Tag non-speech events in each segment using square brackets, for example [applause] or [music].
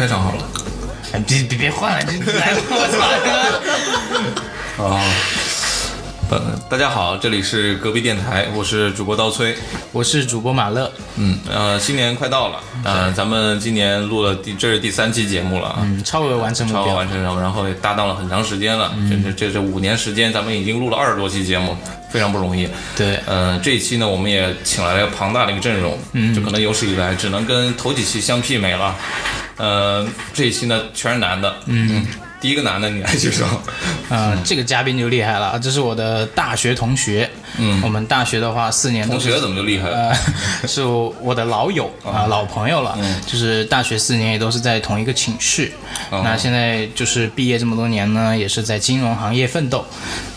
开场好了。哎，别别别换了，这来，我操！啊，呃，大家好，这里是隔壁电台，我是主播刀崔。我是主播马乐，嗯，呃，新年快到了，呃，咱们今年录了第这是第三期节目了啊，嗯，超额完成目标超额完，成任务，然后也搭档了很长时间了，这这这这五年时间，咱们已经录了二十多期节目，非常不容易。对，嗯、这一期呢，我们也请来了庞大的一个阵容，嗯，就可能有史以来只能跟头几期相媲美了。呃，这一期呢全是男的，嗯，第一个男的你来介绍，呃，这个嘉宾就厉害了，这是我的大学同学，嗯，我们大学的话四年同学怎么就厉害了？呃，[laughs] 是我的老友啊、老朋友了，就是大学四年也都是在同一个寝室。那现在就是毕业这么多年呢，也是在金融行业奋斗。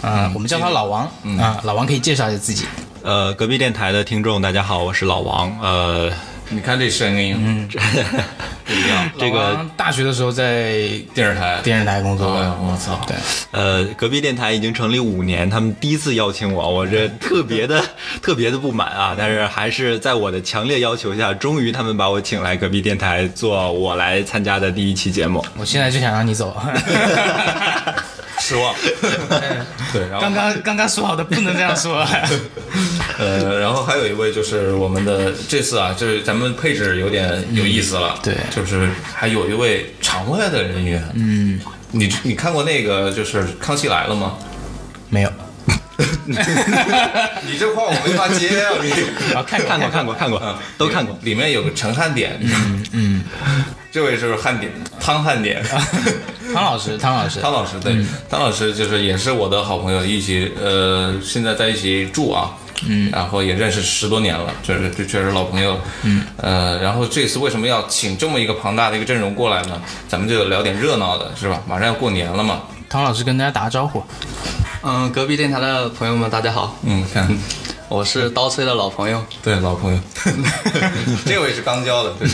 嗯、我们叫他老王。啊、老王可以介绍一下自己。呃，隔壁电台的听众，大家好，我是老王。呃，你看这声音，嗯，[laughs] 不一样。这个大学的时候在电视台，电视台工作我操，对，呃，隔壁电台已经成立五年，他们第一次邀请我，我这特别的 [laughs] 特别的不满啊！但是还是在我的强烈要求下，终于他们把我请来隔壁电台做我来参加的第一期节目。我现在就想让你走。[laughs] 失望。[laughs] 对，然后刚刚刚刚说好的不能这样说。呃，然后还有一位就是我们的这次啊，就是咱们配置有点有意思了，对。就是还有一位场外的人员，嗯，你你看过那个就是《康熙来了》吗？没有，[laughs] 你这话我没法接啊，你。[laughs] 啊，看看过看过看过，都看过。里面有个陈汉典，嗯嗯，这位是汉典，汤汉典，[laughs] 汤老师，汤老师，汤老师对，汤老师就是也是我的好朋友，一起呃现在在一起住啊，嗯，然后也认识十多年了，这这确实老朋友，嗯，呃，然后这次为什么要请这么一个庞大的一个阵容过来呢？咱们就聊点热闹的，是吧？马上要过年了嘛，唐老师跟大家打个招呼。嗯，隔壁电台的朋友们，大家好，嗯，看，我是刀崔的老朋友。对，老朋友，[laughs] [laughs] 这位是刚交的，对，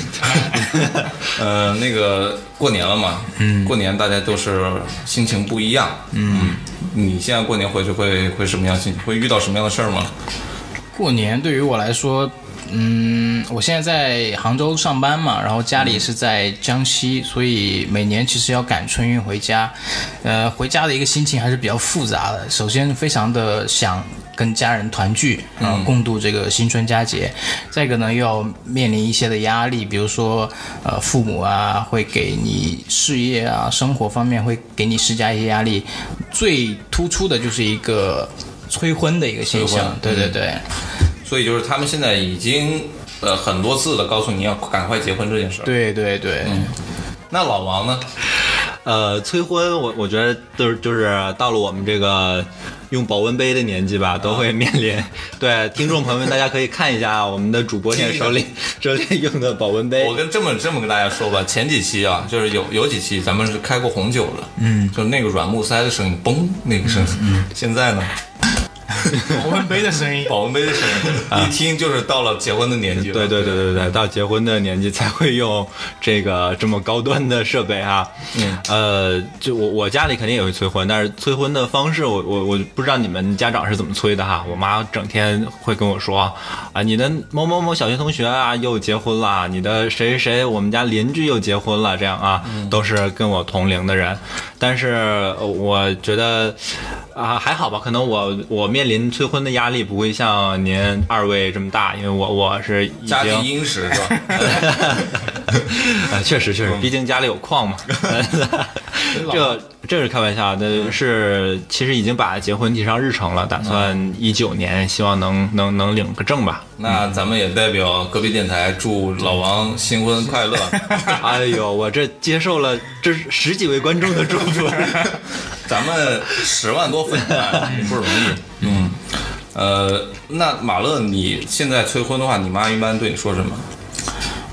[laughs] 呃，那个过年了嘛，嗯，过年大家都是心情不一样，嗯，你现在过年回去会会什么样心情？会遇到什么样的事儿吗？过年对于我来说，嗯，我现在在杭州上班嘛，然后家里是在江西，所以每年其实要赶春运回家，呃，回家的一个心情还是比较复杂的。首先，非常的想跟家人团聚，然后共度这个新春佳节；再一个呢，又要面临一些的压力，比如说，呃，父母啊会给你事业啊、生活方面会给你施加一些压力。最突出的就是一个催婚的一个现象，对对对。所以就是他们现在已经呃很多次的告诉你要赶快结婚这件事儿。，对对对，那老王呢？呃，催婚，我我觉得就是就是到了我们这个用保温杯的年纪吧，都会面临。[laughs] 对，听众朋友们，大家可以看一下啊我们的主播现在手里 [laughs] 手里用的保温杯我。跟这么这么跟大家说吧，前几期啊，就是有有几期咱们是开过红酒的，嗯，就那个软木塞的声音，嘣那个声音。嗯，现在呢，[laughs] 保温杯的声音。保温杯的声音，一听就是到了结婚的年纪了。对对对对对，到结婚的年纪才会用这个这么高端的设备啊。嗯，呃，就我我家里肯定也会催婚，但是催婚的方式我我我不知道你们家长是怎么催的哈。我妈整天会跟我说啊，你的某某某小学同学啊又结婚了，你的谁谁谁我们家邻居又结婚了，这样啊，都是跟我同龄的人。但是呃我觉得啊还好吧，可能我我面临催婚的压力不会像您二位这么大，因为我我是已家经庭殷实是吧？啊，[laughs] 确实确实，毕竟家里有矿嘛。[laughs] [laughs] 这这是开玩笑的，是其实已经把结婚提上日程了，打算一九年，希望能能能领个证吧。那咱们也代表隔壁电台祝老王新婚快乐。[laughs] 哎呦，我这接受了这十几位观众的祝福。[laughs] 咱们十万多粉丝不容易。嗯，呃，那马乐，你现在催婚的话，你妈一般对你说什么？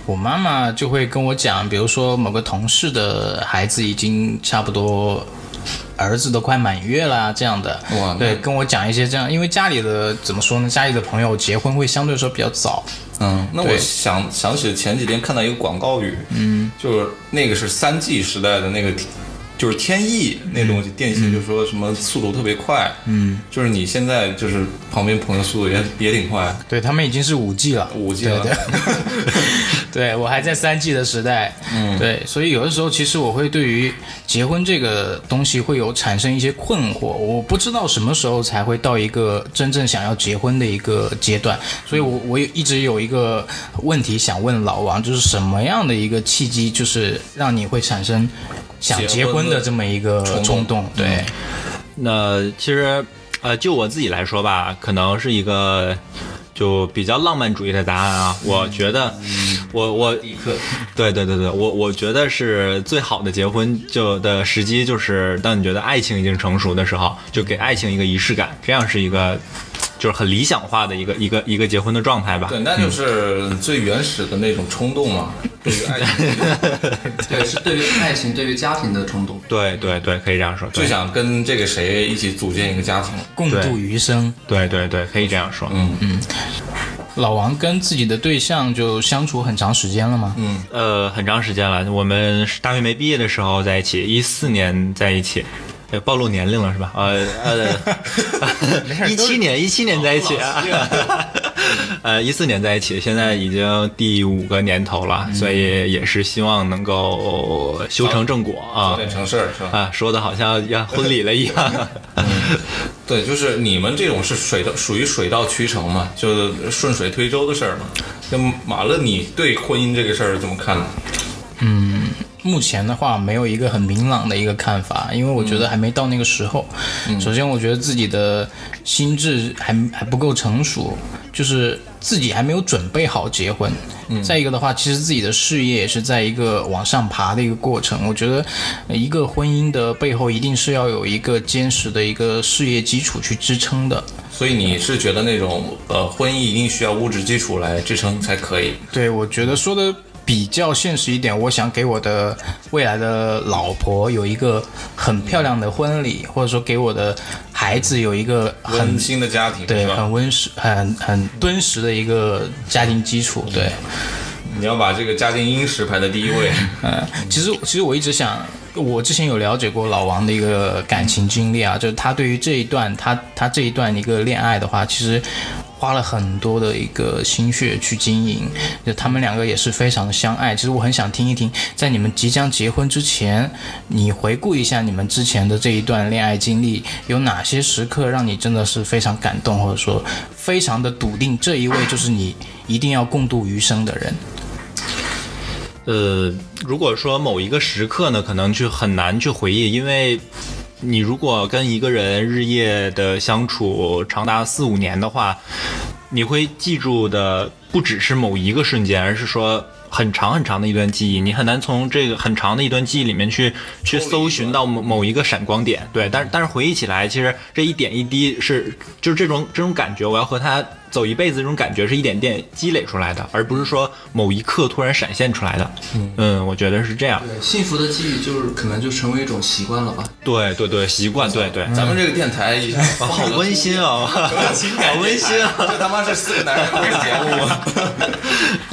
我妈妈就会跟我讲，比如说某个同事的孩子已经差不多。儿子都快满月啦，这样的，哇对，跟我讲一些这样，因为家里的怎么说呢，家里的朋友结婚会相对说比较早，嗯，那我想想起前几天看到一个广告语，嗯，就是那个是三 G 时代的那个，就是天翼那东西，电信就说什么速度特别快，嗯，就是你现在就是旁边朋友速度也也挺快，对他们已经是五 G 了，五 G 了，对对 [laughs] 我还在三 G 的时代，嗯，对，所以有的时候其实我会对于结婚这个东西会有产生一些困惑，我不知道什么时候才会到一个真正想要结婚的一个阶段，所以我我一直有一个问题想问老王，就是什么样的一个契机，就是让你会产生想结婚的这么一个冲动？对，那其实呃，就我自己来说吧，可能是一个。就比较浪漫主义的答案啊，我觉得，我我，[laughs] 对对对对，我我觉得是最好的结婚就的时机，就是当你觉得爱情已经成熟的时候，就给爱情一个仪式感，这样是一个。就是很理想化的一个一个一个结婚的状态吧。对，那就是最原始的那种冲动嘛，[laughs] 对于爱情，对，是对于爱情、对于家庭的冲动。对对对，可以这样说。就想跟这个谁一起组建一个家庭，共度余生。对对对，可以这样说。嗯嗯。老王跟自己的对象就相处很长时间了吗？嗯，呃，很长时间了。我们大学没毕业的时候在一起，一四年在一起。暴露年龄了是吧？呃 [laughs] 呃，一七年一七年在一起啊，呃一四年在一起，现在已经第五个年头了，所以也是希望能够修成正果啊，成事儿是吧？啊，说的好像要婚礼了一样。[laughs] 对，就是你们这种是水到属于水到渠成嘛，就是顺水推舟的事儿嘛。那马乐，你对婚姻这个事儿怎么看呢？嗯。目前的话，没有一个很明朗的一个看法，因为我觉得还没到那个时候。首先，我觉得自己的心智还还不够成熟，就是自己还没有准备好结婚。再一个的话，其实自己的事业也是在一个往上爬的一个过程。我觉得一个婚姻的背后，一定是要有一个坚实的一个事业基础去支撑的。所以你是觉得那种呃，婚姻一定需要物质基础来支撑才可以？对，我觉得说的。比较现实一点，我想给我的未来的老婆有一个很漂亮的婚礼，或者说给我的孩子有一个温馨的家庭，对，很温实、很很敦实的一个家庭基础。对，你要把这个家庭殷实排在第一位。[laughs] 嗯，其实其实我一直想，我之前有了解过老王的一个感情经历啊，就是他对于这一段他他这一段一个恋爱的话，其实。花了很多的一个心血去经营，就他们两个也是非常的相爱。其实我很想听一听，在你们即将结婚之前，你回顾一下你们之前的这一段恋爱经历，有哪些时刻让你真的是非常感动，或者说非常的笃定这一位就是你一定要共度余生的人。呃，如果说某一个时刻呢，可能就很难去回忆，因为。你如果跟一个人日夜的相处长达四五年的话，你会记住的不只是某一个瞬间，而是说很长很长的一段记忆。你很难从这个很长的一段记忆里面去去搜寻到某某一个闪光点。对，但是但是回忆起来，其实这一点一滴是就是这种这种感觉，我要和他。走一辈子这种感觉是一点点积累出来的，而不是说某一刻突然闪现出来的。嗯，我觉得是这样。对，幸福的记忆就是可能就成为一种习惯了吧。对对对，习惯。对对，咱们这个电台好温馨啊，好温馨啊，这他妈是四个男人的节目吗？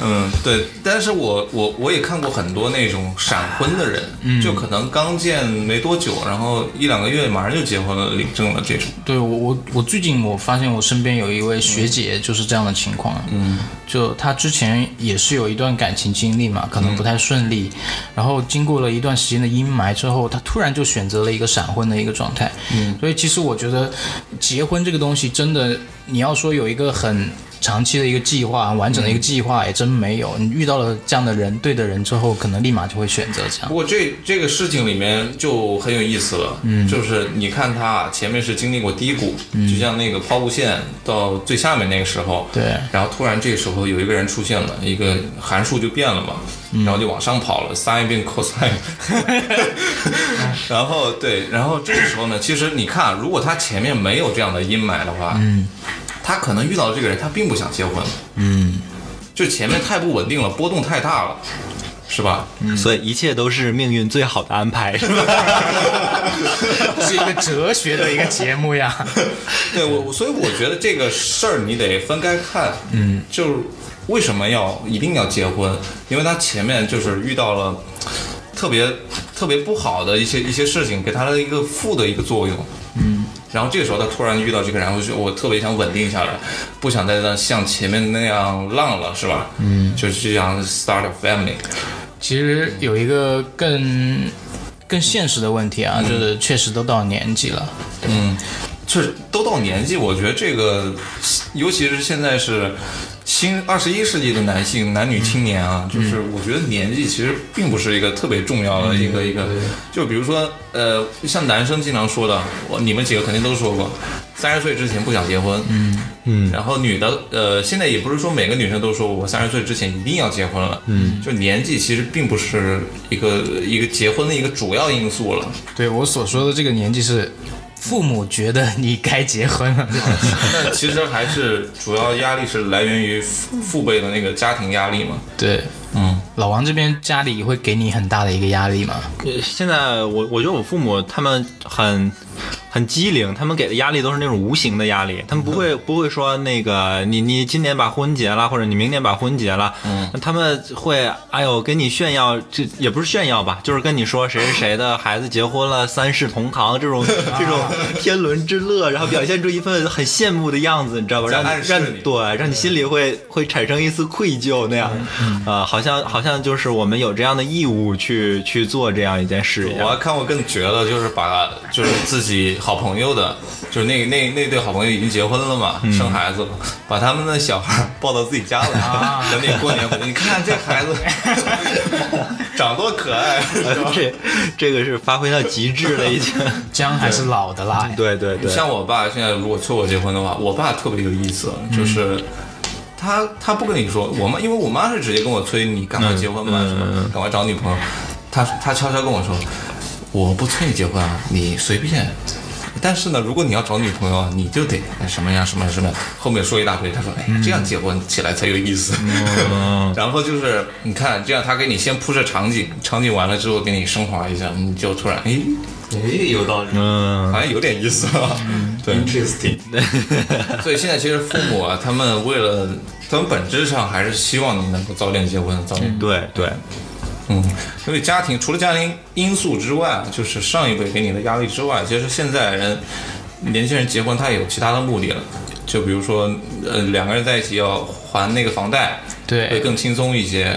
[laughs] 嗯，对。但是我我我也看过很多那种闪婚的人，就可能刚见没多久，然后一两个月马上就结婚了，领证了这种。对我我我最近我发现我身边有一位学姐。也就是这样的情况，嗯，就他之前也是有一段感情经历嘛，可能不太顺利，然后经过了一段时间的阴霾之后，他突然就选择了一个闪婚的一个状态，嗯，所以其实我觉得结婚这个东西真的，你要说有一个很。长期的一个计划，完整的一个计划也真没有。你遇到了这样的人，对的人之后，可能立马就会选择这样。不过这这个事情里面就很有意思了，嗯，就是你看他前面是经历过低谷，就像那个抛物线到最下面那个时候，对，然后突然这个时候有一个人出现了，一个函数就变了嘛，然后就往上跑了，sin 变 cosine，然后对，然后这个时候呢，其实你看，如果他前面没有这样的阴霾的话，嗯。他可能遇到的这个人，他并不想结婚，嗯，就前面太不稳定了，波动太大了，是吧？嗯，所以一切都是命运最好的安排，是吧？[laughs] 是一个哲学的一个节目呀。[laughs] 对我，所以我觉得这个事儿你得分开看，嗯，就是为什么要一定要结婚？因为他前面就是遇到了特别特别不好的一些一些事情，给他的一个负的一个作用，嗯。然后这个时候他突然遇到这个，然后就我特别想稳定下来，不想再让像前面那样浪了，是吧？嗯，就是这样 start a family。其实有一个更更现实的问题啊，就是确实都到年纪了，嗯，确实都到年纪，我觉得这个，尤其是现在是新二十一世纪的男性男女青年啊，就是我觉得年纪其实并不是一个特别重要的一个一个，就比如说呃，像男生经常说的，我你们几个肯定都说过，三十岁之前不想结婚，嗯。嗯，然后女的呃，现在也不是说每个女生都说我三十岁之前一定要结婚了，嗯，就年纪其实并不是一个一个结婚的一个主要因素了。对我所说的这个年纪是。父母觉得你该结婚了，[laughs] 那其实还是主要压力是来源于父父辈的那个家庭压力嘛。对，嗯，老王这边家里会给你很大的一个压力吗？呃现在我我觉得我父母他们很很机灵，他们给的压力都是那种无形的压力，他们不会不会说那个你你今年把婚结了，或者你明年把婚结了，嗯，他们会哎呦跟你炫耀，这也不是炫耀吧，就是跟你说谁谁谁的孩子结婚了，三世同堂这种 [laughs] 这种 [laughs] 天伦之乐，然后表现出一份很羡慕的样子，你知道吧？让让你对，让你心里会会产生一丝愧疚那样，啊、好像好像就是我们有这样的义务去去做这样一件事一样。我还看过更绝的，就是把就是自己好朋友的，就是那那那对好朋友已经结婚了嘛，生孩子了，把他们的小孩抱到自己家来，[laughs] 等你过年回去，你看这孩子 [laughs] 长多可爱，是 [laughs] 吧这这个是发挥到极致了，已经。姜还是老的辣。对对对，像我爸现在如果催我结婚的话，我爸特别有意思，就是。他他不跟你说，我妈因为我妈是直接跟我催你赶快结婚吧，嗯什么嗯嗯赶快找女朋友。他他悄悄跟我说，我不催你结婚啊，你随便。但是呢，如果你要找女朋友啊，你就得什么呀什么什么，后面说一大堆。他说，哎，这样结婚起来才有意思。嗯 [laughs] 然后就是你看，这样他给你先铺设场景，场景完了之后给你升华一下，你就突然哎，哎，有道理。嗯好像有点意思啊。对，Interesting。[laughs] 所以现在其实父母啊，他们为了，他们本质上还是希望你能够早点结婚，早点。对对，嗯，因为家庭除了家庭因素之外，就是上一辈给你的压力之外，其实现在人年轻人结婚他也有其他的目的了。就比如说，呃，两个人在一起要还那个房贷，对会更轻松一些。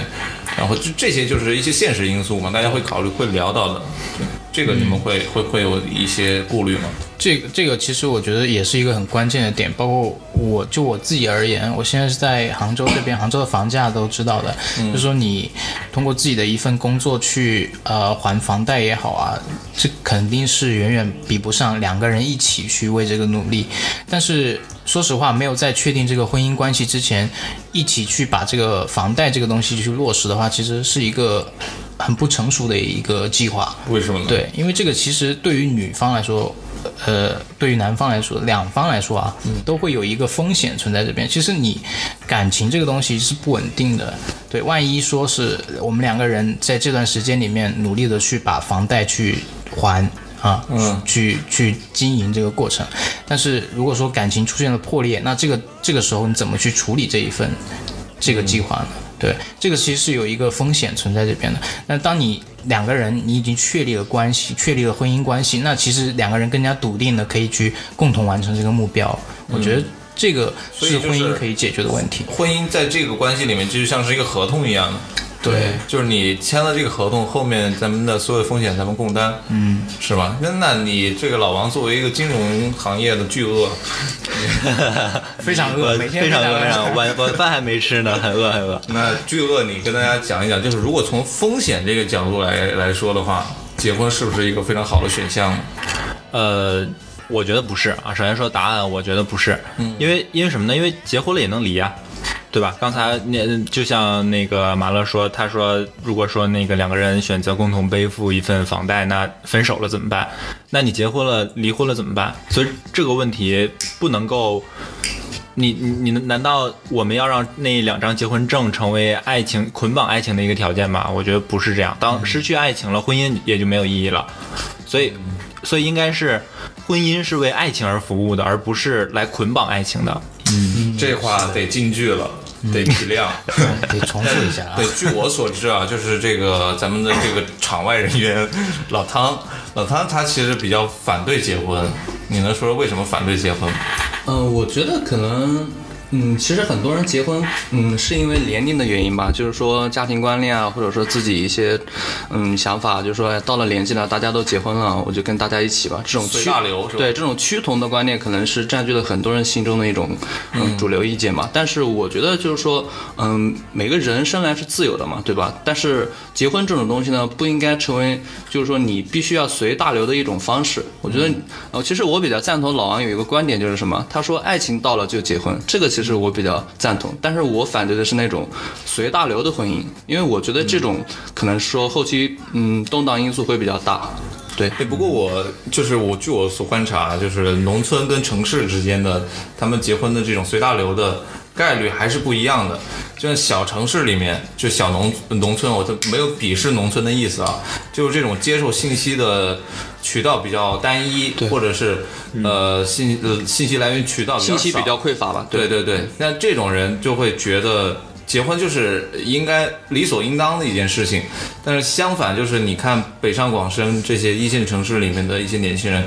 然后就这些就是一些现实因素嘛，大家会考虑会聊到的。对，这个你们会、会会有一些顾虑吗？这个这个其实我觉得也是一个很关键的点，包括我就我自己而言，我现在是在杭州这边，杭州的房价都知道的，就是说你通过自己的一份工作去呃还房贷也好啊，这肯定是远远比不上两个人一起去为这个努力。但是说实话，没有在确定这个婚姻关系之前，一起去把这个房贷这个东西去落实的话，其实是一个很不成熟的一个计划。为什么呢？，对，因为这个其实对于女方来说，呃，对于男方来说，两方来说啊，都会有一个风险存在这边。其实你感情这个东西是不稳定的，对，万一说是我们两个人在这段时间里面努力的去把房贷去还。啊，嗯去去经营这个过程，但是如果说感情出现了破裂，那这个这个时候你怎么去处理这一份这个计划呢？对，这个其实是有一个风险存在这边的。那当你两个人你已经确立了关系，确立了婚姻关系，那其实两个人更加笃定的可以去共同完成这个目标。我觉得这个是婚姻可以解决的问题。婚姻在这个关系里面就像是一个合同一样的。对，就是你签了这个合同，后面咱们的所有风险咱们共担，嗯，是吧？那那你这个老王作为一个金融行业的巨鳄，[laughs] 非常饿，我每天非常饿，饿非常饿晚晚饭还没吃呢，很饿很饿。[laughs] 那巨鳄，你跟大家讲一讲，就是如果从风险这个角度来来说的话，结婚是不是一个非常好的选项？呃，我觉得不是啊。首先说答案，我觉得不是，因为因为什么呢？因为结婚了也能离呀、对吧？刚才那就像那个马乐说，他说如果说那个两个人选择共同背负一份房贷，那分手了怎么办？那你结婚了、离婚了怎么办？所以这个问题不能够。你你你难道我们要让那两张结婚证成为爱情捆绑爱情的一个条件吗？我觉得不是这样。当失去爱情了，婚姻也就没有意义了。所以，所以应该是婚姻是为爱情而服务的，而不是来捆绑爱情的。嗯这话得进句了，得体谅。[laughs] 得重复一下啊对，。据我所知啊，就是这个咱们的这个场外人员老汤，老汤他其实比较反对结婚，你能说说为什么反对结婚吗？嗯，我觉得可能，嗯，其实很多人结婚，嗯，是因为年龄的原因吧，就是说家庭观念啊，或者说自己一些，嗯，想法，就是说哎到了年纪了，大家都结婚了，我就跟大家一起吧。这种随趋大流是吧对这种趋同的观念，可能是占据了很多人心中的一种嗯主流意见嘛。但是我觉得就是说，嗯，每个人生来是自由的嘛，对吧？但是结婚这种东西呢，不应该成为就是说你必须要随大流的一种方式。我觉得，呃，其实我比较赞同老王有一个观点，就是什么？他说爱情到了就结婚，这个其实我比较赞同。但是我反对的是那种随大流的婚姻，因为我觉得这种可能说后期嗯动荡因素会比较大。对，不过我就是我据我所观察，就是农村跟城市之间的他们结婚的这种随大流的概率还是不一样的。就像小城市里面，就小农农村，我都没有鄙视农村的意思啊，就是这种接受信息的渠道比较单一，或者是呃信呃信息来源渠道信息比较匮乏吧。对对对，那这种人就会觉得结婚就是应该理所应当的一件事情，但是相反，就是你看北上广深这些一线城市里面的一些年轻人，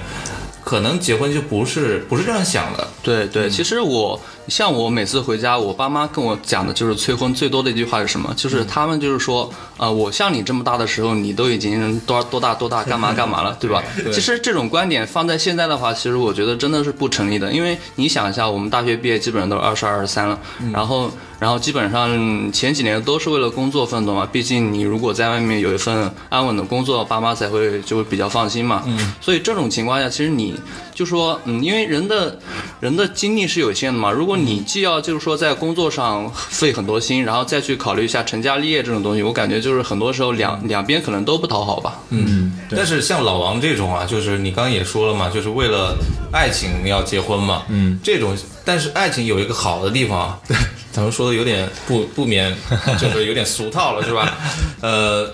可能结婚就不是不是这样想的。对对，其实我像我每次回家，我爸妈跟我讲的就是催婚最多的一句话是什么？就是他们就是说，呃，我像你这么大的时候，你都已经多多大多大，干嘛干嘛了，对吧？其实这种观点放在现在的话，其实我觉得真的是不成立的，因为你想一下，我们大学毕业基本上都是二十二、二十三了，然后然后基本上前几年都是为了工作奋斗嘛，毕竟你如果在外面有一份安稳的工作，爸妈才会就会比较放心嘛。嗯，所以这种情况下，其实你就说，嗯，因为人的人的精力是有限的嘛，如果你既要就是说在工作上费很多心，然后再去考虑一下成家立业这种东西，我感觉就是很多时候两两边可能都不讨好吧。嗯，但是像老王这种啊，就是你刚刚也说了嘛，就是为了爱情要结婚嘛。嗯，这种，但是爱情有一个好的地方啊，[laughs] [laughs] 咱们说的有点不不免，[laughs] 就是有点俗套了，是吧？呃，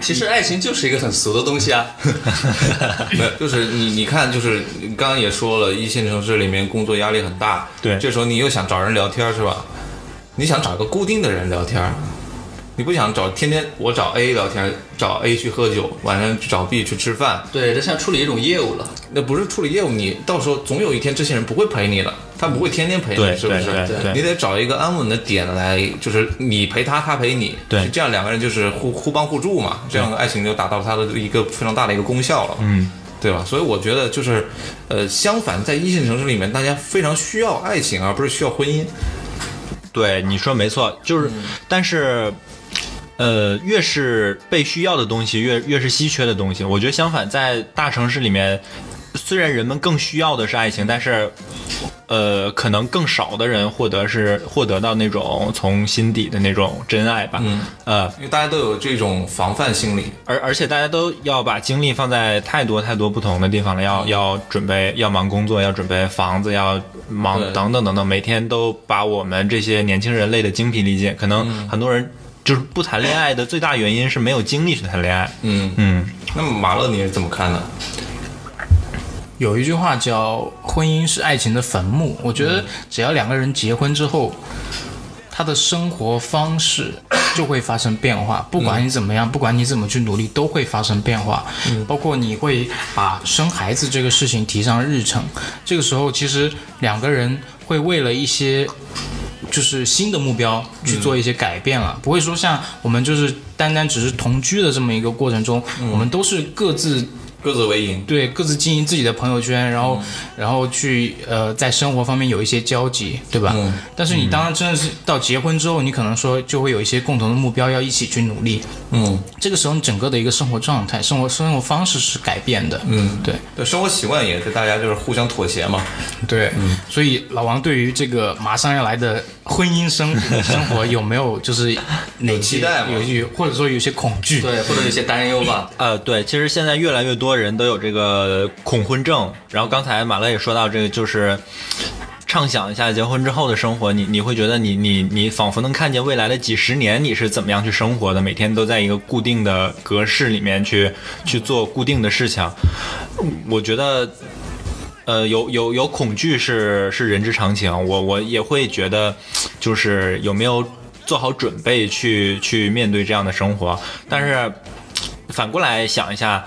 其实爱情就是一个很俗的东西啊。[laughs] 没有，就是你你看，就是你刚刚也说了，一线城市里面工作压力很大，对这时候你又想找人聊天是吧？你想找个固定的人聊天，你不想找天天我找 A 聊天，找 A 去喝酒，晚上去找 B 去吃饭，对，这像处理一种业务了。那不是处理业务，你到时候总有一天这些人不会陪你了，他不会天天陪你，是不是？你得找一个安稳的点来，就是你陪他，他陪你，对这样两个人就是互互帮互助嘛，这样爱情就达到它的一个非常大的一个功效了，嗯，对吧？所以我觉得就是，呃，相反，在一线城市里面，大家非常需要爱情，而不是需要婚姻。对，你说没错，就是，但是，呃，越是被需要的东西，越越是稀缺的东西。我觉得相反，在大城市里面，虽然人们更需要的是爱情，但是，呃，可能更少的人获得是获得到那种从心底的那种真爱吧。嗯，呃，因为大家都有这种防范心理，而而且大家都要把精力放在太多太多不同的地方了，要要准备要忙工作，要准备房子，要忙等等等等，每天都把我们这些年轻人累得精疲力尽。可能很多人就是不谈恋爱的最大原因是没有精力去谈恋爱。嗯。嗯，那么马乐你是怎么看呢？有一句话叫“婚姻是爱情的坟墓”，我觉得只要两个人结婚之后，他的生活方式 [coughs] 就会发生变化。不管你怎么样，不管你怎么去努力，都会发生变化。包括你会把生孩子这个事情提上日程，这个时候其实两个人会为了一些。就是新的目标去做一些改变了，不会说像我们就是单单只是同居的这么一个过程中，我们都是各自各自为营。对，各自经营自己的朋友圈，然后、然后去呃在生活方面有一些交集，对吧？嗯但是你当然真的是到结婚之后，你可能说就会有一些共同的目标要一起去努力，嗯这个时候你整个的一个生活状态、生活生活方式是改变的，嗯，对对，生活习惯也是大家就是互相妥协嘛。对，嗯所以老王对于这个马上要来的婚姻生 [laughs] 生活有没有就是哪些期待吗有有或者说有些恐惧？对，或者有些担忧吧。呃，对，其实现在越来越多人都有这个恐婚症。然后刚才马乐也说到这个，就是畅想一下结婚之后的生活，你你会觉得你你你仿佛能看见未来的几十年你是怎么样去生活的，每天都在一个固定的格式里面去去做固定的事情。我觉得。呃，有有有恐惧是是人之常情，我我也会觉得，就是有没有做好准备去去面对这样的生活。但是反过来想一下，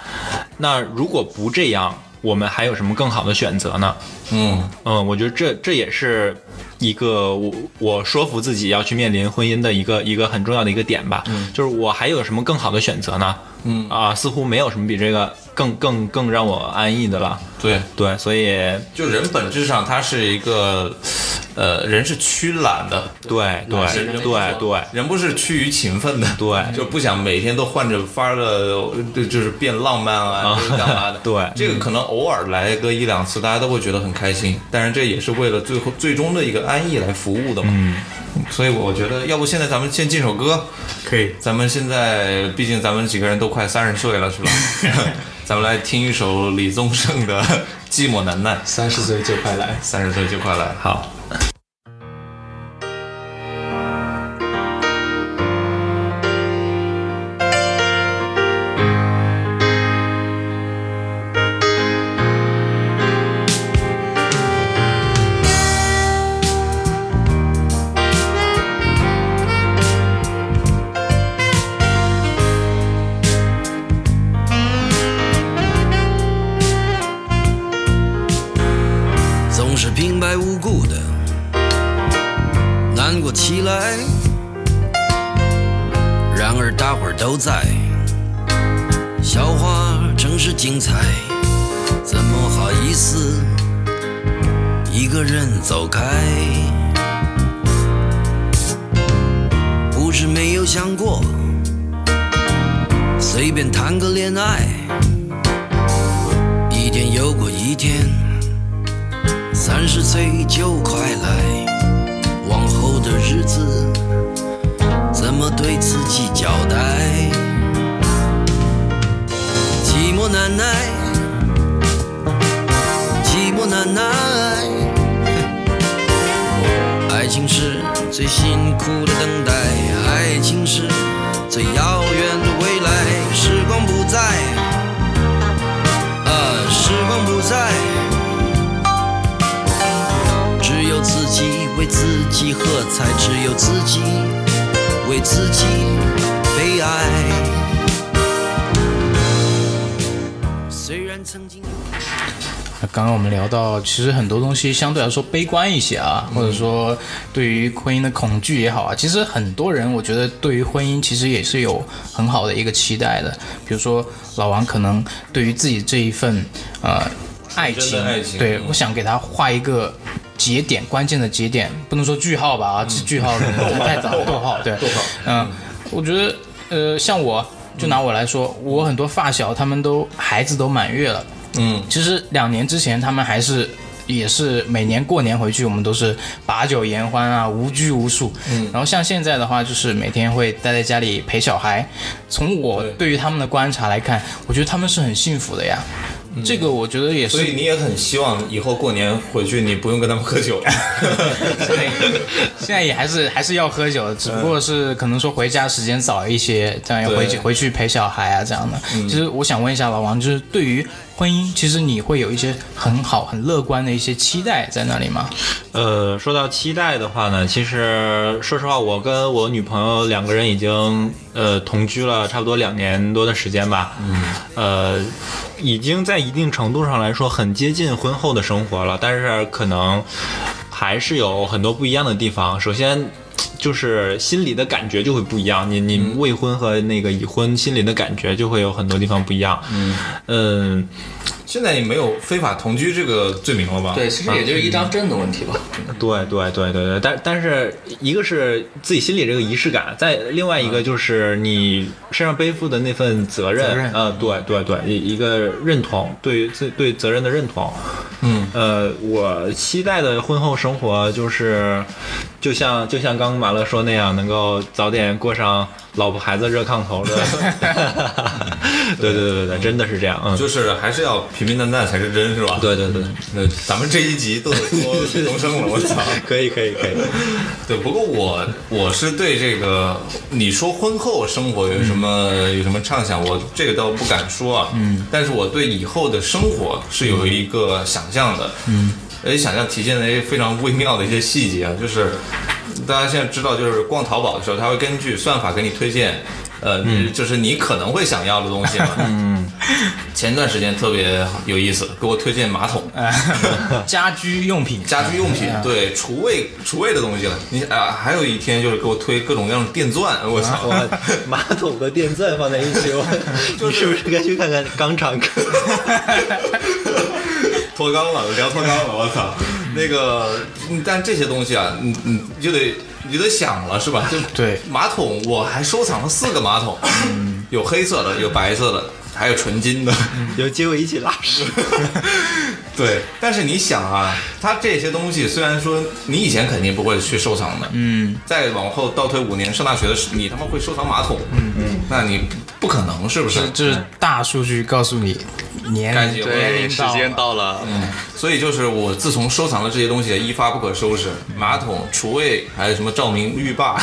那如果不这样，我们还有什么更好的选择呢？嗯嗯，我觉得这这也是一个我我说服自己要去面临婚姻的一个一个很重要的一个点吧。嗯，就是我还有什么更好的选择呢？嗯啊，似乎没有什么比这个更更更让我安逸的了。对，对，所以就人本质上他是一个，呃，人是趋懒的，对对对对人不是趋于勤奋的，对就不想每天都换着法儿的，就就是变浪漫啊，就是干嘛的？[laughs] 对这个可能偶尔来个一两次，大家都会觉得很开心，但是这也是为了最后最终的一个安逸来服务的嘛。嗯，所以我觉得，要不现在咱们先进首歌，可以。咱们现在毕竟咱们几个人都快三十岁了，是吧？[laughs] 咱们来听一首李宗盛的《寂寞难耐》，三十岁就快来。三十岁就快来。好。随便谈个恋爱，一天又过一天。三十岁就快来，往后的日子怎么对自己交代？寂寞难耐，寂寞难耐，爱情是最辛苦的等待，爱情是最遥远的，时光不再，啊，时光不再。只有自己为自己喝彩，只有自己为自己悲哀。虽然曾经。刚刚我们聊到，其实很多东西相对来说悲观一些啊，或者说对于婚姻的恐惧也好啊，其实很多人我觉得对于婚姻其实也是有很好的一个期待的。比如说老王可能对于自己这一份呃爱情，爱情嗯对我想给他画一个节点，关键的节点，不能说句号吧啊，是句号可能太早了，逗号对，[laughs] 嗯，我觉得呃像我就拿我来说，我很多发小他们都孩子都满月了。嗯，其实两年之前他们还是也是每年过年回去，我们都是把酒言欢啊，无拘无束。嗯，然后像现在的话，就是每天会待在家里陪小孩。从我对对于他们的观察来看，我觉得他们是很幸福的呀。这个我觉得也是所以你也很希望以后过年回去你不用跟他们喝酒。现 [laughs] 在 [laughs] 现在也还是还是要喝酒，只不过是可能说回家时间早一些，这样要回去回去陪小孩啊这样的。其实我想问一下老王，就是对于婚姻，其实你会有一些很好、很乐观的一些期待在那里吗？呃，说到期待的话呢，其实说实话，我跟我女朋友两个人已经呃同居了差不多两年多的时间吧。嗯。呃，已经在一定程度上来说很接近婚后的生活了，但是可能还是有很多不一样的地方。首先。就是心里的感觉就会不一样，你你未婚和那个已婚心里的感觉就会有很多地方不一样。嗯现在也没有非法同居这个罪名了吧？对，其实也就是一张证的问题吧。对对对对对，但但是一个是自己心里这个仪式感，再另外一个就是你身上背负的那份责任，责任呃，对对对，一一个认同，对于自对责任的认同。嗯，呃，我期待的婚后生活就是，就像就像刚刚马乐说那样，能够早点过上老婆孩子热炕头的。[laughs] 对对对对对，真的是这样，嗯，就是还是要平平淡淡才是真，是吧？对对对，那咱们这一集都得说李宗盛了，我操！[laughs] 可以可以可以。对，不过我我是对这个你说婚后生活有什么、有什么畅想，我这个倒不敢说啊。嗯，但是我对以后的生活是有一个想象的。嗯，而且想象体现在非常微妙的一些细节啊，就是大家现在知道，就是逛淘宝的时候，他会根据算法给你推荐呃，就是你可能会想要的东西嘛。[laughs] 嗯，前段时间特别有意思，给我推荐马桶。[laughs] 家居用品，家居用品，对，厨卫厨卫的东西了。你啊，还有一天就是给我推各种各样的电钻，我操！我 [laughs] 马桶和电钻放在一起，我你是不是该去看看肛肠科？脱肛了，聊脱肛了，我操！那个，嗯但这些东西啊，你你就得你就得想了，是吧？就对马桶，我还收藏了四个马桶，有黑色的，有白色的，还有纯金的。有机会一起拉屎。[laughs] 对，但是你想啊，它这些东西虽然说你以前肯定不会去收藏的，嗯，再往后倒退五年上大学的时，你他妈会收藏马桶，嗯。嗯，那你不可能是不是？就是大数据告诉你年该结婚年对，时间到了。嗯，所以就是我自从收藏了这些东西，一发不可收拾，马桶、厨卫，还有什么照明浴霸，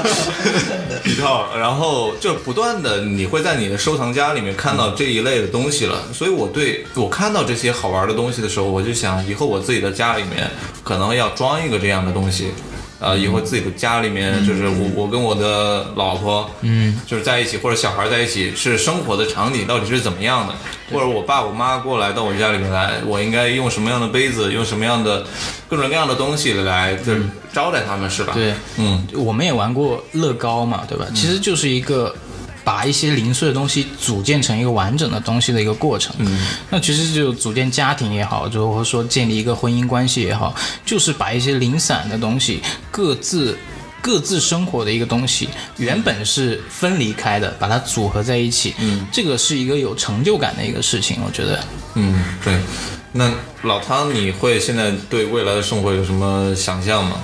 [laughs] 一套，然后就不断的你会在你的收藏夹里面看到这一类的东西了。所以我对我看到这些好玩的东西的时候，我就想以后我自己的家里面可能要装一个这样的东西。呃，以后自己的家里面，就是我我跟我的老婆，嗯，就是在一起，或者小孩在一起，是生活的场景到底是怎么样的？或者我爸我妈过来到我家里面来，我应该用什么样的杯子，用什么样的各种各样的东西来就是招待他们，是吧？对，嗯，我们也玩过乐高嘛，对吧？其实就是一个把一些零碎的东西组建成一个完整的东西的一个过程。嗯，那其实就组建家庭也好，就或者说建立一个婚姻关系也好，就是把一些零散的东西各自。各自生活的一个东西，原本是分离开的，把它组合在一起，嗯，这个是一个有成就感的一个事情，我觉得。嗯，对。那老汤，你会现在对未来的生活有什么想象吗？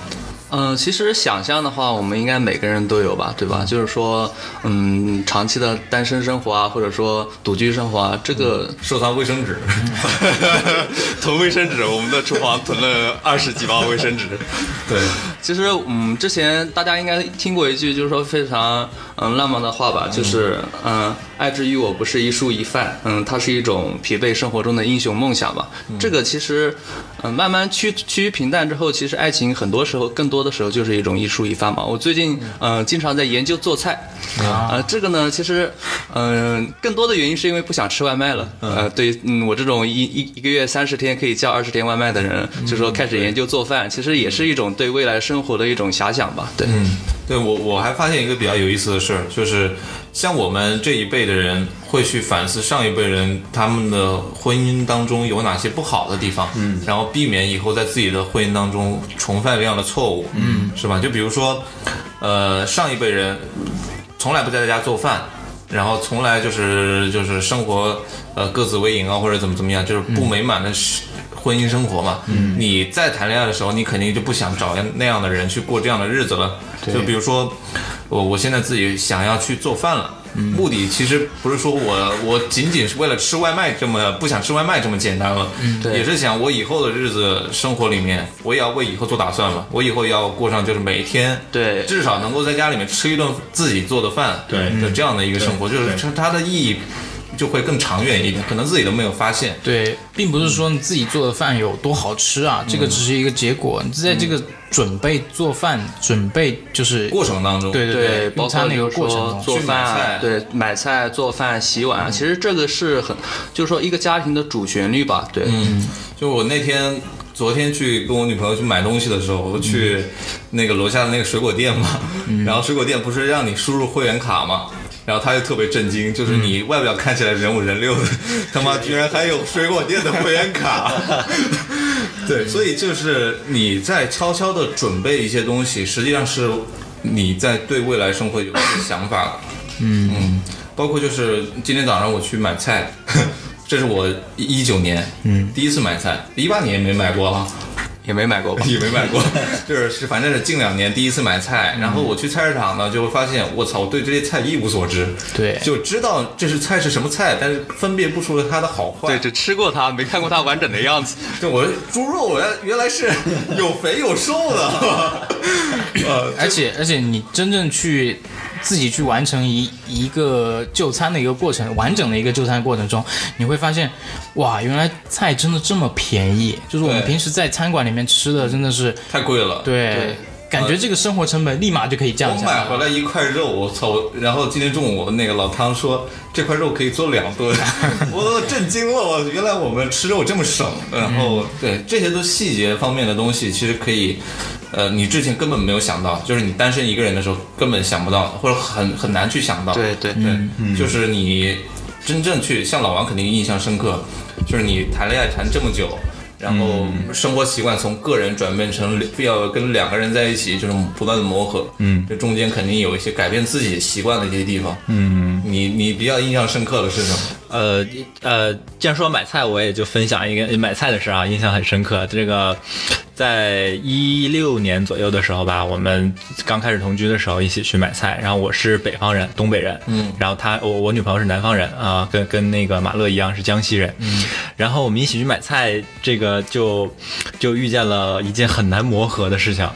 嗯、其实想象的话，我们应该每个人都有吧，对吧？就是说，嗯，长期的单身生活啊，或者说独居生活啊，这个收藏卫生纸，[laughs] 囤卫生纸，我们的厨房囤了二十几包卫生纸。[laughs] 对，其实，嗯，之前大家应该听过一句，就是说非常嗯浪漫的话吧，就是嗯，爱之于我不是一蔬一饭，嗯，它是一种疲惫生活中的英雄梦想吧。这个其实，嗯，慢慢趋趋于平淡之后，其实爱情很多时候，更多的时候就是一种一蔬一饭嘛。我最近嗯。经常在研究做菜，啊，这个呢，其实嗯更多的原因是因为不想吃外卖了。呃，对，嗯，我这种一一一个月三十天可以叫二十天外卖的人，就说开始研究做饭，其实也是一种对未来生活的一种遐想吧。对，嗯，对我我还发现一个比较有意思的事儿，就是像我们这一辈的人会去反思上一辈人他们的婚姻当中有哪些不好的地方，嗯，然后避免以后在自己的婚姻当中重犯这样的错误，嗯，是吧？就比如说，呃，上一辈人从来不在家做饭。然后从来就是就是生活，呃，各自为营啊，或者怎么怎么样，就是不美满的是婚姻生活嘛。嗯，你在谈恋爱的时候，你肯定就不想找那样的人去过这样的日子了。就比如说，我我现在自己想要去做饭了。目的其实不是说我我仅仅是为了吃外卖这么不想吃外卖这么简单了，对也是想我以后的日子生活里面，我也要为以后做打算嘛，我以后要过上就是每天对至少能够在家里面吃一顿自己做的饭，对的这样的一个生活，就是它它的意义就会更长远一点，可能自己都没有发现。对，并不是说你自己做的饭有多好吃啊，这个只是一个结果。你在这个准备做饭、准备就是过程当中，对对，包括用餐的一个过程中，做饭买菜啊，对，买菜、做饭、洗碗啊，其实这个是很，就是说一个家庭的主旋律吧，对，嗯，就我那天昨天去跟我女朋友去买东西的时候，我去那个楼下的那个水果店嘛，然后水果店不是让你输入会员卡嘛。然后他就特别震惊，就是你外表看起来人五人六的，[laughs] 他妈居然还有水果店的会员卡。[laughs] 对，所以就是你在悄悄的准备一些东西，实际上是你在对未来生活有一些想法的。嗯嗯，包括就是今天早上我去买菜，[laughs] 这是我一九年嗯第一次买菜，一八年也没买过啊。也没买过吧？[laughs] 也没买过，[laughs] 就是是反正是近两年第一次买菜，然后我去菜市场呢，就会发现我操，我对这些菜一无所知，对就知道这是菜是什么菜，但是分辨不出它的好坏。对，只吃过它，没看过它完整的样子。[laughs] 对，我猪肉原原来是有肥有瘦的，[laughs] 呃，而且而且你真正去自己去完成一一个就餐的一个过程，完整的一个就餐过程中，你会发现，哇，原来菜真的这么便宜，就是我们平时在餐馆里面吃的真的是，太贵了。对感觉这个生活成本立马就可以降下来。我买回来一块肉，我操！我然后今天中午那个老汤说这块肉可以做两顿，[laughs] 我都震惊了。我原来我们吃肉这么省。然后对这些都细节方面的东西，其实可以，呃，你之前根本没有想到，就是你单身一个人的时候根本想不到，或者很很难去想到。对对对，就是你真正去像老王肯定印象深刻，就是你谈恋爱谈这么久。然后生活习惯从个人转变成要跟两个人在一起，这种不断的磨合，嗯，这中间肯定有一些改变自己习惯的一些地方，嗯，你你比较印象深刻的是什么？呃呃，既然说买菜，我也就分享一个买菜的事啊，印象很深刻。这个在一六年左右的时候吧，我们刚开始同居的时候一起去买菜，然后我是北方人，东北人，嗯，然后他我我女朋友是南方人啊，跟跟那个马乐一样是江西人，嗯，然后我们一起去买菜，这个就就遇见了一件很难磨合的事情。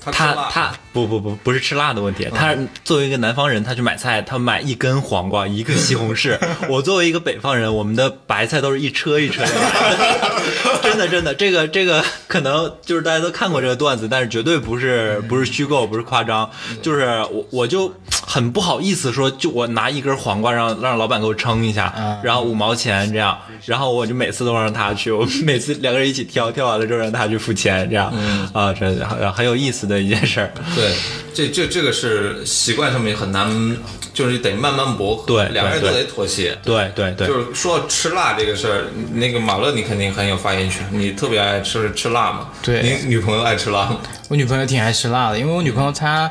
他他不不不不是吃辣的问题，他作为一个南方人，他去买菜，他买一根黄瓜，一个西红柿。[laughs] 我作为一个北方人，我们的白菜都是一车一车的。[laughs] 真的真的，这个这个可能就是大家都看过这个段子，但是绝对不是不是虚构，不是夸张，就是我我就很不好意思说，就我拿一根黄瓜让让老板给我称一下，然后五毛钱这样，然后我就每次都让他去，我每次两个人一起挑，挑完了之后让他去付钱，这样啊，这很很有意思的。一件事儿，对，这这这个是习惯上面很难，就是得慢慢磨合，对，两个人都得妥协，对对对。就是说吃辣这个事儿，那个马乐你肯定很有发言权，你特别爱吃吃辣嘛？对，你女朋友爱吃辣吗？我女朋友挺爱吃辣的，因为我女朋友她，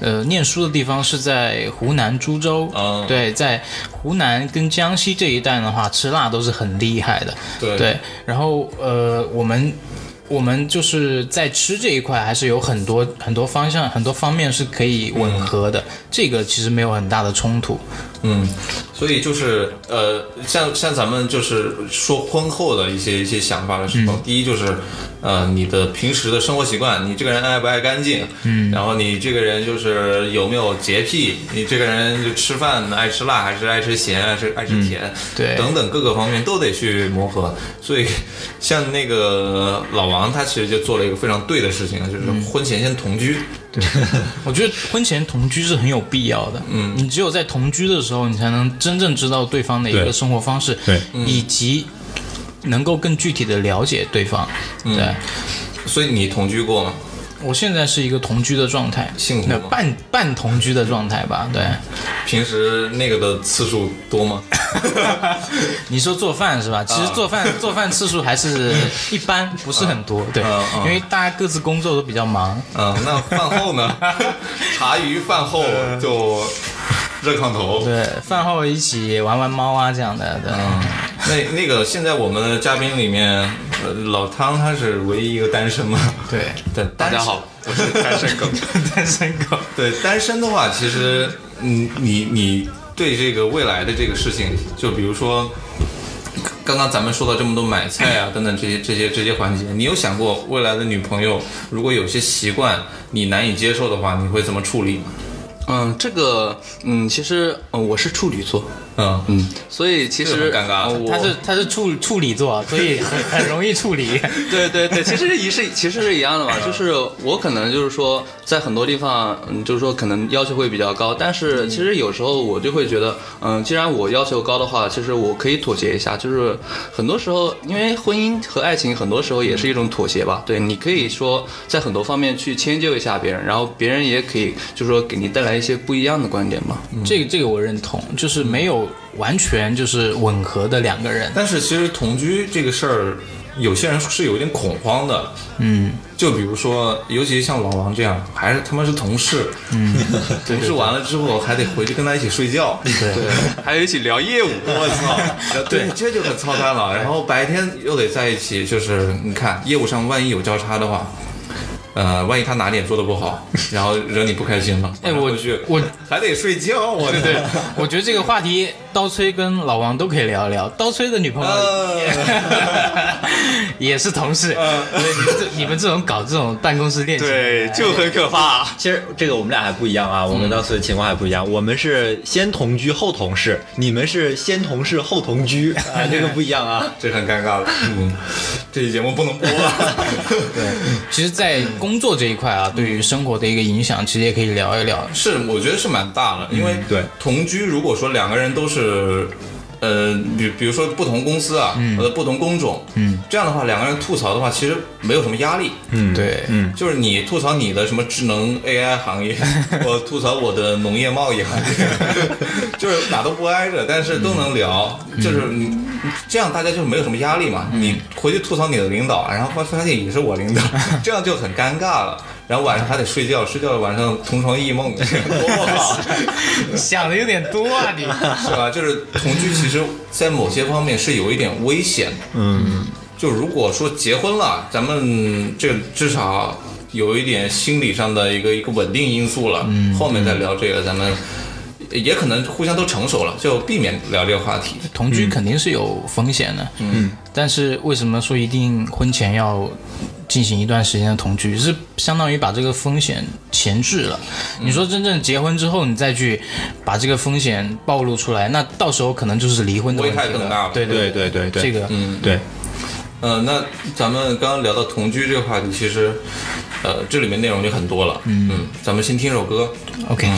呃，念书的地方是在湖南株洲，嗯，对，在湖南跟江西这一带的话，吃辣都是很厉害的，对对。然后呃，我们。我们就是在吃这一块，还是有很多很多方向、很多方面是可以吻合的。这个其实没有很大的冲突。嗯，所以就是呃，像像咱们就是说婚后的一些一些想法的时候，第一就是呃，你的平时的生活习惯，你这个人爱不爱干净？嗯，然后你这个人就是有没有洁癖？你这个人就吃饭爱吃辣还是爱吃咸，还是爱吃甜？对，等等各个方面都得去磨合。所以像那个老王，他其实就做了一个非常对的事情，就是婚前先同居。[laughs] 对，我觉得婚前同居是很有必要的。嗯，你只有在同居的时候，你才能真正知道对方的一个生活方式，对，以及能够更具体的了解对方。对，所以你同居过吗？我现在是一个同居的状态，幸福吗？半半同居的状态吧。对，平时那个的次数多吗？[laughs] 你说做饭是吧？其实做饭做饭次数还是一般，不是很多。对，因为大家各自工作都比较忙。嗯，那饭后呢？[laughs] 茶余饭后就热炕头。对，饭后一起玩玩猫啊这样的。对。那那个现在我们的嘉宾里面，老汤他是唯一一个单身嘛？对对，大家好，我是单身狗，[laughs] 单身狗。[laughs] 对，单身的话，其实，嗯，你你对这个未来的这个事情，就比如说，刚刚咱们说到这么多买菜啊等等这些这些这些环节，你有想过未来的女朋友如果有些习惯你难以接受的话，你会怎么处理吗？嗯，这个，嗯，其实，嗯，我是处女座，嗯。嗯，所以其实尴尬，他是他是处处理座，[laughs] 所以很很容易处理。对对对，其实也是其实是一样的嘛，就是我可能就是说在很多地方，嗯，就是说可能要求会比较高，但是其实有时候我就会觉得，嗯，既然我要求高的话，其实我可以妥协一下，就是很多时候，因为婚姻和爱情很多时候也是一种妥协吧，对你可以说在很多方面去迁就一下别人，然后别人也可以就是说给你带来。一些不一样的观点嘛，这个这个我认同，就是没有完全就是吻合的两个人。但是其实同居这个事儿，有些人是有点恐慌的。嗯，就比如说，尤其像老王这样，还是他妈是同事。嗯，[laughs] 同事完了之后还得回去跟他一起睡觉。对，还有一起聊业务。我操，[laughs] 对，这就很操蛋了。然后白天又得在一起，就是你看业务上万一有交叉的话。呃，万一他哪点做的不好，然后惹你不开心了，哎，我去，我还得睡觉，我对对，我觉得这个话题刀崔跟老王都可以聊一聊，刀崔的女朋友 [laughs] [laughs] 也是同事，所以你们这你们这种搞这种办公室恋情，对，就很可怕啊。其实这个我们俩还不一样啊，我们当时的情况还不一样。我们是先同居后同事，你们是先同事后同居 [laughs] 啊，这个不一样啊。这很尴尬了。嗯，这期节目不能播 [laughs] 对。其实，在工作这一块啊，对于生活的一个影响，其实也可以聊一聊。是，我觉得是蛮大的，因为对同居，如果说两个人都是。呃，比比如说不同公司啊，或者不同工种，嗯，这样的话，两个人吐槽的话，其实没有什么压力，嗯，对，嗯，就是你吐槽你的什么智能 AI 行业，[laughs] 我吐槽我的农业贸易行业，[laughs] 就是哪都不挨着，但是都能聊，就是你这样大家就没有什么压力嘛。你回去吐槽你的领导，然后发发现也是我领导，[laughs] 这样就很尴尬了。然后晚上还得睡觉，睡觉晚上同床异梦，多不好。想的有点多啊，你是吧？就是同居，其实，在某些方面是有一点危险的。嗯，就如果说结婚了，咱们这至少有一点心理上的一个一个稳定因素了。嗯，后面再聊这个，咱们也可能互相都成熟了，就避免聊这个话题。同居肯定是有风险的，嗯，但是为什么说一定婚前要进行一段时间的同居，是相当于把这个风险前置了。你说真正结婚之后，你再去把这个风险暴露出来，那到时候可能就是离婚的危害更大了对对对对这个嗯，对，呃，那咱们刚刚聊到同居这个话题，其实，呃，这里面内容就很多了。嗯咱们先听首歌。OK。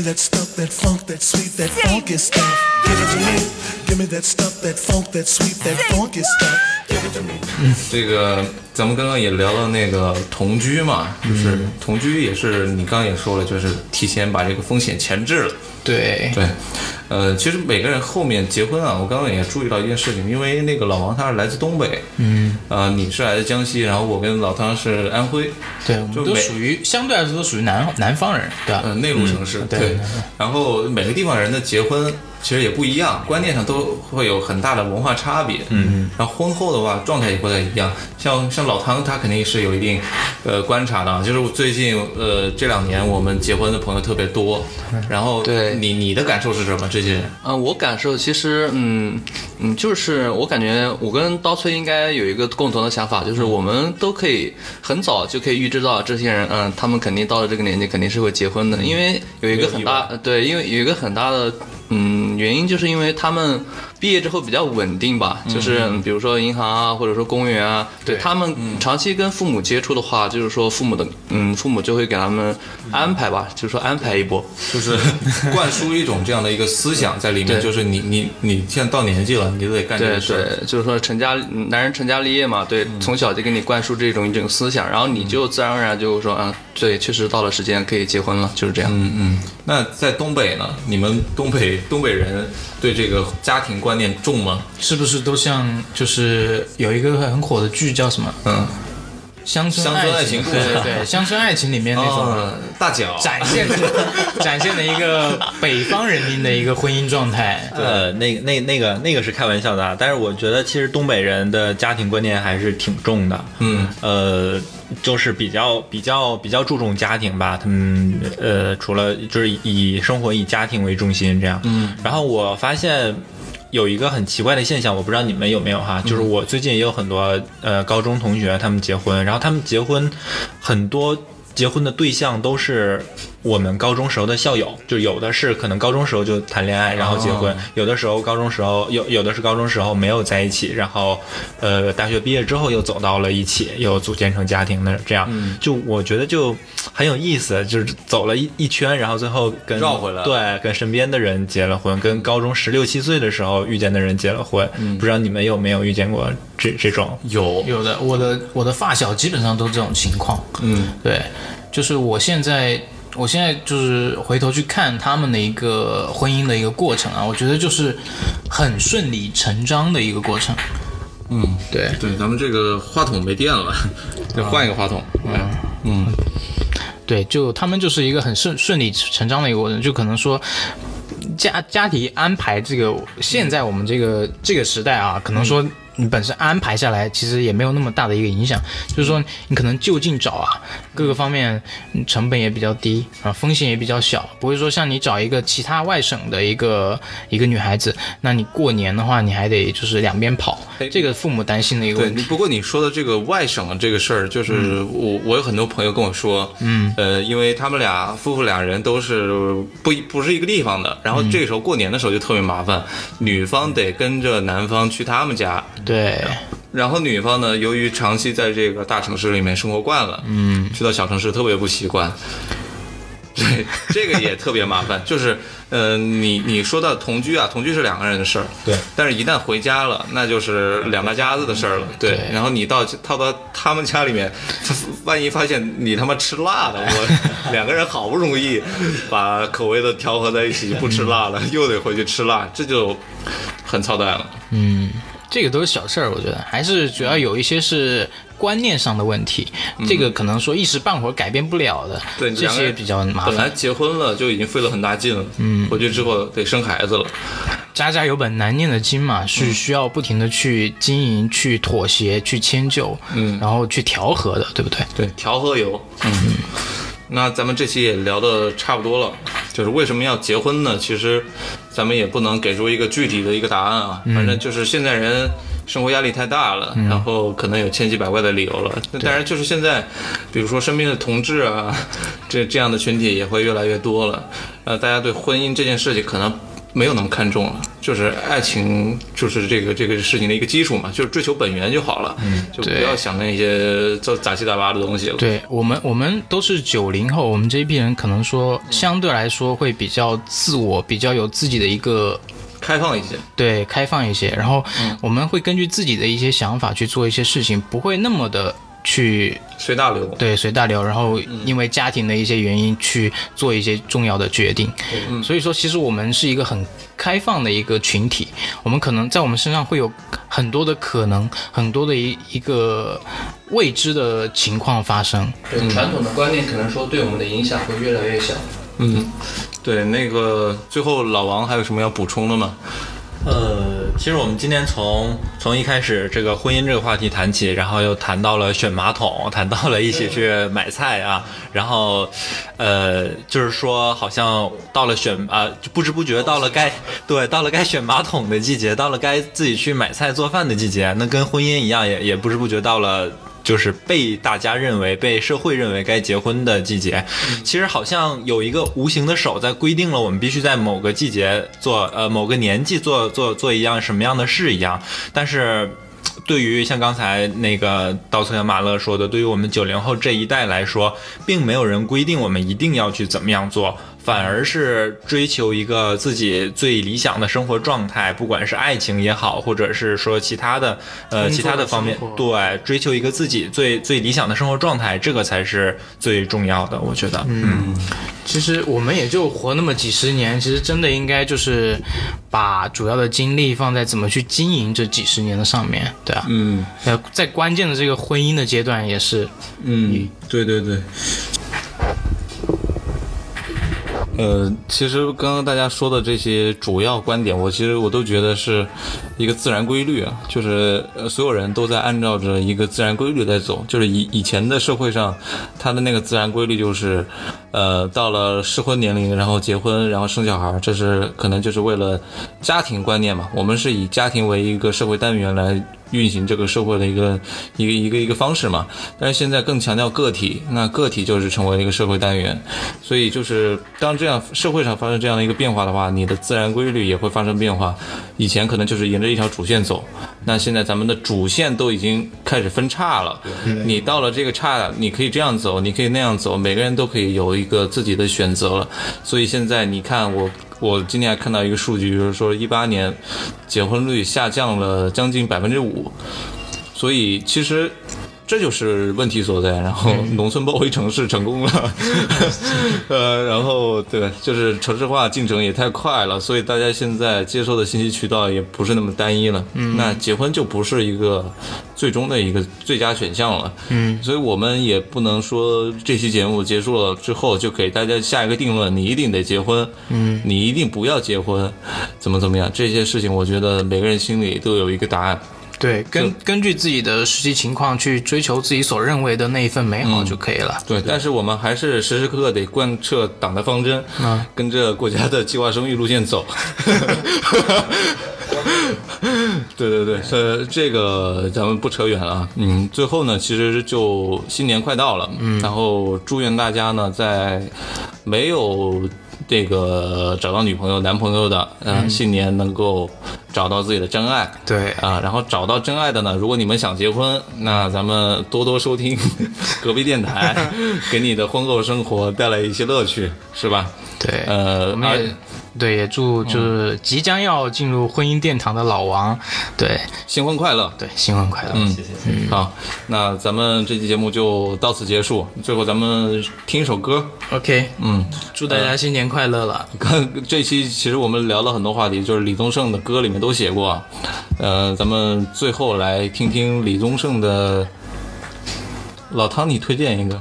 Me that stuff, that funk, that sweet, that funky stuff. Give it to me. Give me that stuff, that funk, that sweet, that funky stuff. Give it to me. 这个咱们刚刚也聊到那个同居嘛，就是同居也是你刚刚也说了，就是提前把这个风险前置了。对，对，呃，其实每个人后面结婚啊，我刚刚也注意到一件事情，因为那个老王他是来自东北，嗯，呃，你是来自江西，然后我跟老汤是安徽，对，我们都属于相对来说都属于南南方人，对吧？呃，内陆城市，对对对。然后每个地方人的结婚其实也不一样，观念上都会有很大的文化差别。嗯，然后婚后的话，状态也不太一样。像像老汤，他肯定是有一定呃观察的啊，就是我最近呃这两年我们结婚的朋友特别多，然后对你你的感受是什么？这些人？嗯，我感受其实，嗯嗯，就是我感觉我跟刀崔应该有一个共同的想法，就是我们都可以很早就可以预知到这些人，嗯，他们肯定到了这个年纪肯定是会结婚的，因为有一个很大，呃对，因为有一个很大的。嗯，原因就是因为他们毕业之后比较稳定吧，就是嗯比如说银行啊，或者说公务员啊，对。他们长期跟父母接触的话，就是说父母的，嗯，父母就会给他们安排吧，就是说安排一波，就是灌输一种这样的一个思想在里面，[laughs] 就是你你你现在到年纪了，你就得干这对个事就是说成家男人成家立业嘛，对，从小就给你灌输这种一种思想，然后你就自然而然就说，嗯，对，确实到了时间可以结婚了，就是这样。嗯嗯，那在东北呢？你们东北东北人对这个家庭观念重吗？是不是都像就是有一个很火的剧叫什么嗯，《乡村乡村爱情情》？故事对对对，[laughs]《乡村爱情》里面那种哦，大脚，展现的 [laughs] 展现的一个北方人民的一个婚姻状态。[laughs] 呃，那、那、那个、那个是开玩笑的啊，但是我觉得其实东北人的家庭观念还是挺重的。嗯，呃，就是比较比较比较注重家庭吧，他们呃，除了就是以以生活以家庭为中心这样。嗯，然后我发现。有一个很奇怪的现象，我不知道你们有没有哈，就是我最近也有很多呃高中同学他们结婚，然后他们结婚很多结婚的对象都是我们高中时候的校友，就有的是可能高中时候就谈恋爱然后结婚，有的时候高中时候有有的是高中时候没有在一起，然后呃大学毕业之后又走到了一起，又组建成家庭的这样，就我觉得就很有意思，就是走了一一圈，然后最后跟绕回来对，跟身边的人结了婚，跟高中十六七岁的时候遇见的人结了婚，不知道你们有没有遇见过这这种？有。有的，我的我的发小基本上都这种情况。嗯，对，就是我现在，我现在就是回头去看他们的一个婚姻的一个过程啊，我觉得就是很顺理成章的一个过程。嗯，对，对，咱们这个话筒没电了，[laughs] 得换一个话筒。嗯嗯对，就他们就是一个很顺顺理成章的一个过程，就可能说。家家庭安排这个，现在我们这个这个时代啊，可能说你本身安排下来，其实也没有那么大的一个影响。就是说，你可能就近找啊，各个方面嗯成本也比较低啊，风险也比较小，不会说像你找一个其他外省的一个一个女孩子，那你过年的话，你还得就是两边跑，这个父母担心的一个，问题。不过你说的这个外省的这个事儿，就是我我有很多朋友跟我说，嗯，呃，因为他们俩夫妇俩人都是不一不是一个地方的，然后这个时候过年的时候就特别麻烦，女方得跟着男方去他们家，对，然后女方呢，由于长期在这个大城市里面生活惯了，嗯，去到小城市特别不习惯。[laughs] 对，这个也特别麻烦，[laughs] 就是，呃，你你说到同居啊，同居是两个人的事儿，对，但是一旦回家了，那就是两大家子的事儿了，对。对然后你到套到他们家里面，万一发现你他妈吃辣的，[laughs] 我两个人好不容易把口味都调和在一起，不吃辣了，又得回去吃辣，这就很操蛋了。这个都是小事儿，我觉得还是主要有一些是观念上的问题，这个可能说一时半会儿改变不了的，对，这些比较麻烦本来。结婚了就已经费了很大劲了，嗯，回去之后得生孩子了，家家有本难念的经嘛，是需要不停的去经营、去妥协、去迁就，嗯然后去调和的，对不对？对，调和油。嗯，那咱们这期也聊的差不多了，就是为什么要结婚呢？其实咱们也不能给出一个具体的一个答案啊，反正就是现在人。生活压力太大了，然后可能有千奇百怪的理由了。那当然，就是现在，比如说身边的同志啊，这这样的群体也会越来越多了。呃，大家对婚姻这件事情可能没有那么看重了，就是爱情就是这个这个事情的一个基础嘛，就是追求本源就好了，就不要想那些这杂七杂八的东西了。对我们，我们都是九零后，我们这一批人可能说相对来说会比较自我，比较有自己的一个开放一些。对开放一些，然后我们会根据自己的一些想法去做一些事情，不会那么的去随大流。对随大流，然后因为家庭的一些原因去做一些重要的决定。所以说，其实我们是一个很开放的一个群体，我们可能在我们身上会有很多的可能，很多的一一个未知的情况发生。对传统的观念可能说对我们的影响会越来越小。嗯，对，那个最后老王还有什么要补充的吗？呃，其实我们今天从从一开始这个婚姻这个话题谈起，然后又谈到了选马桶，[laughs] 谈到了一起去买菜啊，然后，呃，就是说好像到了选啊、就不知不觉到了该 [laughs] 对到了该选马桶的季节，到了该自己去买菜做饭的季节，那跟婚姻一样，也也不知不觉到了。就是被大家认为、被社会认为该结婚的季节，其实好像有一个无形的手在规定了我们必须在某个季节做，呃，某个年纪做做做一样什么样的事一样。但是，对于像刚才那个稻村和马乐说的，对于我们九零后这一代来说，并没有人规定我们一定要去怎么样做。反而是追求一个自己最理想的生活状态，不管是爱情也好，或者是说其他的呃其他的方面，对，追求一个自己最最理想的生活状态，这个才是最重要的，我觉得。嗯，其实我们也就活那么几十年，其实真的应该就是把主要的精力放在怎么去经营这几十年的上面，对啊，嗯。呃，在关键的这个婚姻的阶段也是，嗯，对对对。呃，其实刚刚大家说的这些主要观点，我其实我都觉得是，一个自然规律啊，就是呃所有人都在按照着一个自然规律在走，就是以以前的社会上，它的那个自然规律就是，呃，到了适婚年龄，然后结婚，然后生小孩，这是可能就是为了家庭观念嘛。我们是以家庭为一个社会单元来运行这个社会的一个一个一个一个方式嘛。但是现在更强调个体，那个体就是成为了一个社会单元，所以就是当这样社会上发生这样的一个变化的话，你的自然规律也会发生变化。以前可能就是沿着一条主线走，那现在咱们的主线都已经开始分叉了。你到了这个岔，你可以这样走，你可以那样走，每个人都可以有一个自己的选择了。所以现在你看我。我今天还看到一个数据，就是说一八年结婚率下降了将近百分之五，所以其实这就是问题所在。然后农村包围城市成功了，[laughs] 呃，然后对，就是城市化进程也太快了，所以大家现在接收的信息渠道也不是那么单一了。嗯，那结婚就不是一个最终的一个最佳选项了。嗯，所以我们也不能说这期节目结束了之后就给大家下一个定论，你一定得结婚，嗯，你一定不要结婚，怎么怎么样？这些事情，我觉得每个人心里都有一个答案。对，根根据自己的实际情况去追求自己所认为的那一份美好就可以了。对，但是我们还是时时刻刻得贯彻党的方针，嗯跟着国家的计划生育路线走。[laughs] 对 [laughs] 对对，呃，这个咱们不扯远了啊。嗯，最后呢，其实就新年快到了，嗯，然后祝愿大家呢，在没有这个找到女朋友、男朋友的，嗯、新年能够找到自己的真爱。对啊，然后找到真爱的呢，如果你们想结婚，那咱们多多收听 [laughs] 隔壁电台，[laughs] 给你的婚后生活带来一些乐趣，是吧？对，呃，我们也对也祝就是即将要进入婚姻殿堂的老王，对新婚快乐。对，新婚快乐。嗯，谢谢。好，那咱们这期节目就到此结束。最后咱们听一首歌。OK，嗯，祝大家新年快乐了。看这期其实我们聊了很多话题，就是李宗盛的歌里面都写过啊。呃，咱们最后来听听李宗盛的。老汤，你推荐一个。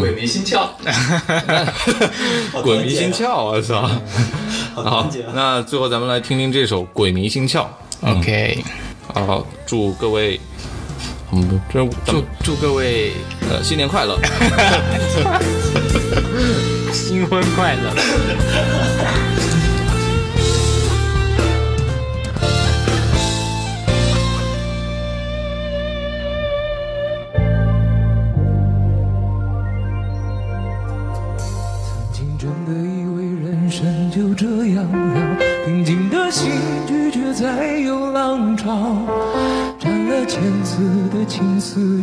鬼迷心窍，[laughs] 鬼迷心窍，我操！好，那最后咱们来听听这首《鬼迷心窍》。OK，好，祝各位，嗯，这祝祝各位呃新年快乐。[laughs] 新婚快乐。[laughs]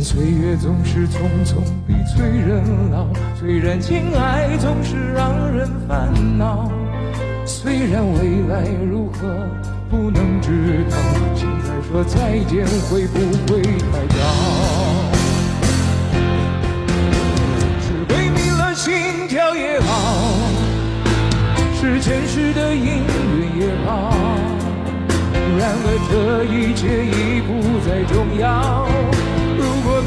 虽然岁月总是匆匆逼催人老，虽然情爱总是让人烦恼，虽然未来如何不能知道，现在说再见会不会太早？是鬼迷了心窍也好，是前世的姻缘也好，然而这一切已不再重要。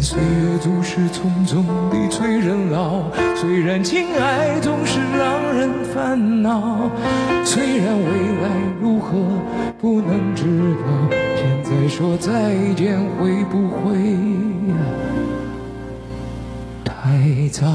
岁月总是匆匆地催人老。虽然情爱总是让人烦恼，虽然未来如何不能知道，现在说再见会不会太早？